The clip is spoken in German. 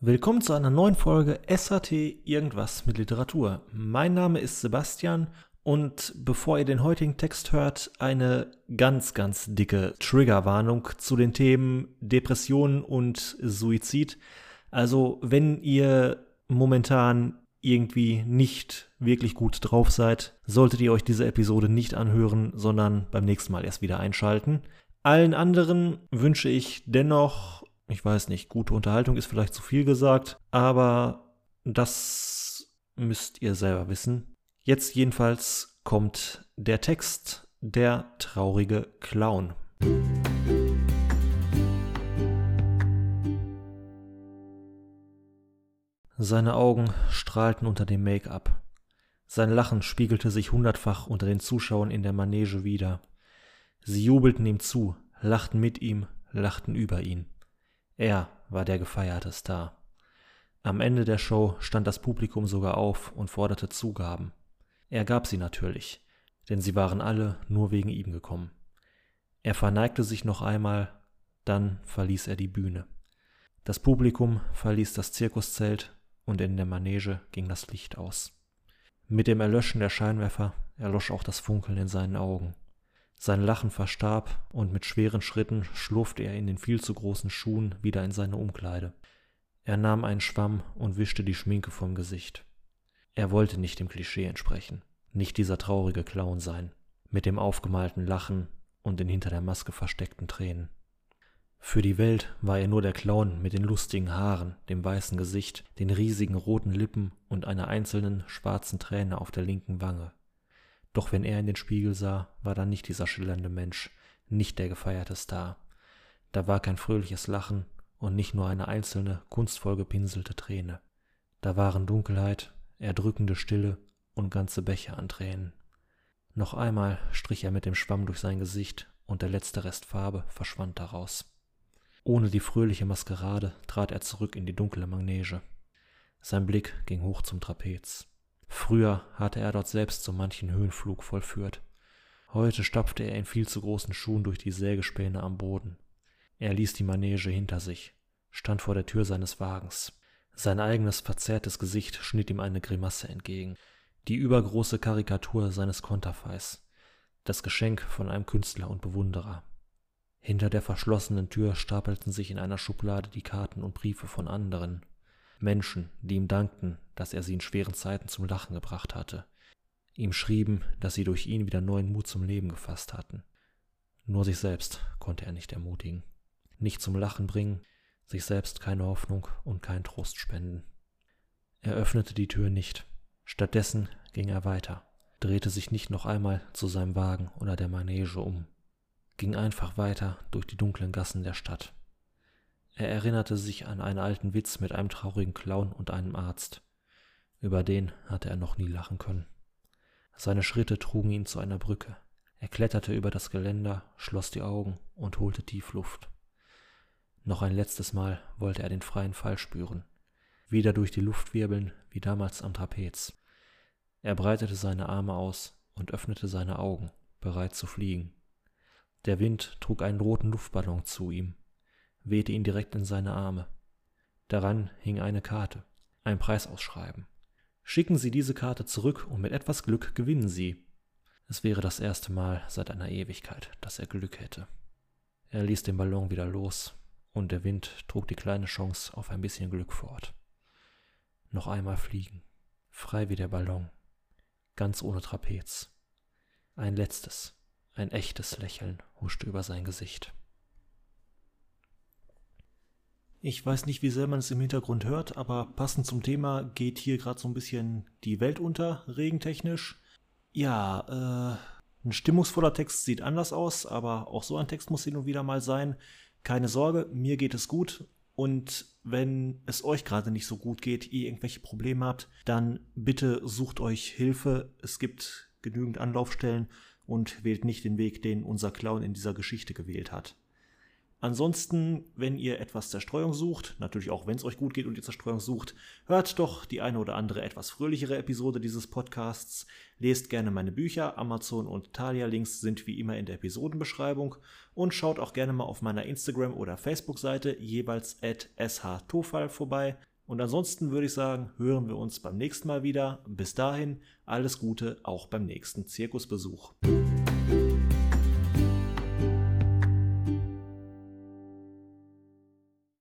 Willkommen zu einer neuen Folge SAT Irgendwas mit Literatur. Mein Name ist Sebastian und bevor ihr den heutigen Text hört, eine ganz, ganz dicke Triggerwarnung zu den Themen Depressionen und Suizid. Also wenn ihr momentan irgendwie nicht wirklich gut drauf seid, solltet ihr euch diese Episode nicht anhören, sondern beim nächsten Mal erst wieder einschalten. Allen anderen wünsche ich dennoch ich weiß nicht, gute Unterhaltung ist vielleicht zu viel gesagt, aber das müsst ihr selber wissen. Jetzt jedenfalls kommt der Text Der traurige Clown. Seine Augen strahlten unter dem Make-up. Sein Lachen spiegelte sich hundertfach unter den Zuschauern in der Manege wider. Sie jubelten ihm zu, lachten mit ihm, lachten über ihn. Er war der gefeierte Star. Am Ende der Show stand das Publikum sogar auf und forderte Zugaben. Er gab sie natürlich, denn sie waren alle nur wegen ihm gekommen. Er verneigte sich noch einmal, dann verließ er die Bühne. Das Publikum verließ das Zirkuszelt und in der Manege ging das Licht aus. Mit dem Erlöschen der Scheinwerfer erlosch auch das Funkeln in seinen Augen. Sein Lachen verstarb, und mit schweren Schritten schlurfte er in den viel zu großen Schuhen wieder in seine Umkleide. Er nahm einen Schwamm und wischte die Schminke vom Gesicht. Er wollte nicht dem Klischee entsprechen, nicht dieser traurige Clown sein, mit dem aufgemalten Lachen und den hinter der Maske versteckten Tränen. Für die Welt war er nur der Clown mit den lustigen Haaren, dem weißen Gesicht, den riesigen roten Lippen und einer einzelnen schwarzen Träne auf der linken Wange. Doch wenn er in den Spiegel sah, war da nicht dieser schillernde Mensch, nicht der gefeierte Star. Da war kein fröhliches Lachen und nicht nur eine einzelne, kunstvoll gepinselte Träne. Da waren Dunkelheit, erdrückende Stille und ganze Becher an Tränen. Noch einmal strich er mit dem Schwamm durch sein Gesicht und der letzte Rest Farbe verschwand daraus. Ohne die fröhliche Maskerade trat er zurück in die dunkle Manege. Sein Blick ging hoch zum Trapez. Früher hatte er dort selbst so manchen Höhenflug vollführt. Heute stapfte er in viel zu großen Schuhen durch die Sägespäne am Boden. Er ließ die Manege hinter sich, stand vor der Tür seines Wagens. Sein eigenes verzerrtes Gesicht schnitt ihm eine Grimasse entgegen, die übergroße Karikatur seines Konterfeis, das Geschenk von einem Künstler und Bewunderer. Hinter der verschlossenen Tür stapelten sich in einer Schublade die Karten und Briefe von anderen, Menschen, die ihm dankten, dass er sie in schweren Zeiten zum Lachen gebracht hatte, ihm schrieben, dass sie durch ihn wieder neuen Mut zum Leben gefasst hatten. Nur sich selbst konnte er nicht ermutigen, nicht zum Lachen bringen, sich selbst keine Hoffnung und keinen Trost spenden. Er öffnete die Tür nicht, stattdessen ging er weiter, drehte sich nicht noch einmal zu seinem Wagen oder der Manege um, ging einfach weiter durch die dunklen Gassen der Stadt. Er erinnerte sich an einen alten Witz mit einem traurigen Clown und einem Arzt. Über den hatte er noch nie lachen können. Seine Schritte trugen ihn zu einer Brücke. Er kletterte über das Geländer, schloss die Augen und holte tief Luft. Noch ein letztes Mal wollte er den freien Fall spüren, wieder durch die Luft wirbeln wie damals am Trapez. Er breitete seine Arme aus und öffnete seine Augen, bereit zu fliegen. Der Wind trug einen roten Luftballon zu ihm, wehte ihn direkt in seine Arme. Daran hing eine Karte, ein Preisausschreiben. Schicken Sie diese Karte zurück und mit etwas Glück gewinnen Sie. Es wäre das erste Mal seit einer Ewigkeit, dass er Glück hätte. Er ließ den Ballon wieder los, und der Wind trug die kleine Chance auf ein bisschen Glück fort. Noch einmal fliegen, frei wie der Ballon, ganz ohne Trapez. Ein letztes, ein echtes Lächeln huschte über sein Gesicht. Ich weiß nicht, wie sehr man es im Hintergrund hört, aber passend zum Thema geht hier gerade so ein bisschen die Welt unter, regentechnisch. Ja, äh, ein stimmungsvoller Text sieht anders aus, aber auch so ein Text muss hin und wieder mal sein. Keine Sorge, mir geht es gut. Und wenn es euch gerade nicht so gut geht, ihr irgendwelche Probleme habt, dann bitte sucht euch Hilfe. Es gibt genügend Anlaufstellen und wählt nicht den Weg, den unser Clown in dieser Geschichte gewählt hat. Ansonsten, wenn ihr etwas Zerstreuung sucht, natürlich auch wenn es euch gut geht und ihr Zerstreuung sucht, hört doch die eine oder andere etwas fröhlichere Episode dieses Podcasts. Lest gerne meine Bücher, Amazon und Thalia-Links sind wie immer in der Episodenbeschreibung und schaut auch gerne mal auf meiner Instagram- oder Facebook-Seite jeweils at shtofal vorbei. Und ansonsten würde ich sagen, hören wir uns beim nächsten Mal wieder. Bis dahin, alles Gute auch beim nächsten Zirkusbesuch.